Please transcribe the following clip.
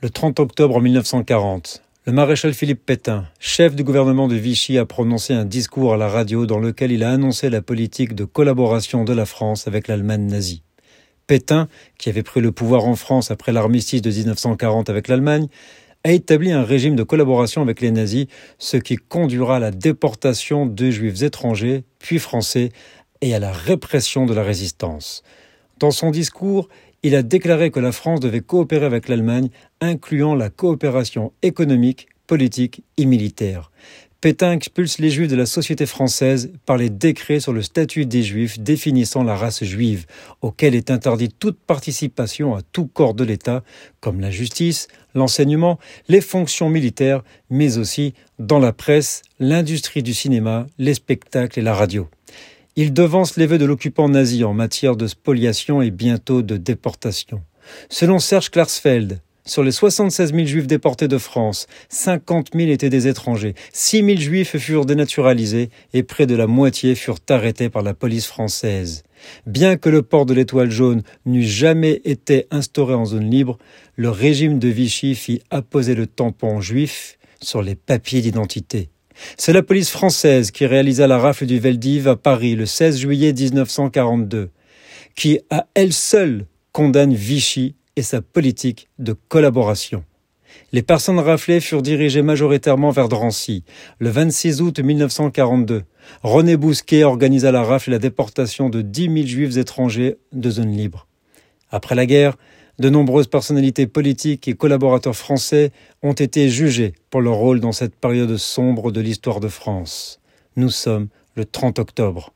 Le 30 octobre 1940, le maréchal Philippe Pétain, chef du gouvernement de Vichy, a prononcé un discours à la radio dans lequel il a annoncé la politique de collaboration de la France avec l'Allemagne nazie. Pétain, qui avait pris le pouvoir en France après l'armistice de 1940 avec l'Allemagne, a établi un régime de collaboration avec les nazis, ce qui conduira à la déportation de juifs étrangers, puis français, et à la répression de la résistance. Dans son discours, il a déclaré que la France devait coopérer avec l'Allemagne, incluant la coopération économique, politique et militaire. Pétain expulse les juifs de la société française par les décrets sur le statut des juifs définissant la race juive, auquel est interdite toute participation à tout corps de l'État, comme la justice, l'enseignement, les fonctions militaires, mais aussi dans la presse, l'industrie du cinéma, les spectacles et la radio. Il devance les vœux de l'occupant nazi en matière de spoliation et bientôt de déportation. Selon Serge Klarsfeld, sur les 76 000 juifs déportés de France, 50 000 étaient des étrangers, 6 000 juifs furent dénaturalisés et près de la moitié furent arrêtés par la police française. Bien que le port de l'étoile jaune n'eût jamais été instauré en zone libre, le régime de Vichy fit apposer le tampon juif sur les papiers d'identité. C'est la police française qui réalisa la rafle du Veldiv à Paris le 16 juillet 1942, qui à elle seule condamne Vichy et sa politique de collaboration. Les personnes raflées furent dirigées majoritairement vers Drancy. Le 26 août 1942, René Bousquet organisa la rafle et la déportation de 10 000 juifs étrangers de zone libre. Après la guerre, de nombreuses personnalités politiques et collaborateurs français ont été jugés pour leur rôle dans cette période sombre de l'histoire de France. Nous sommes le 30 octobre.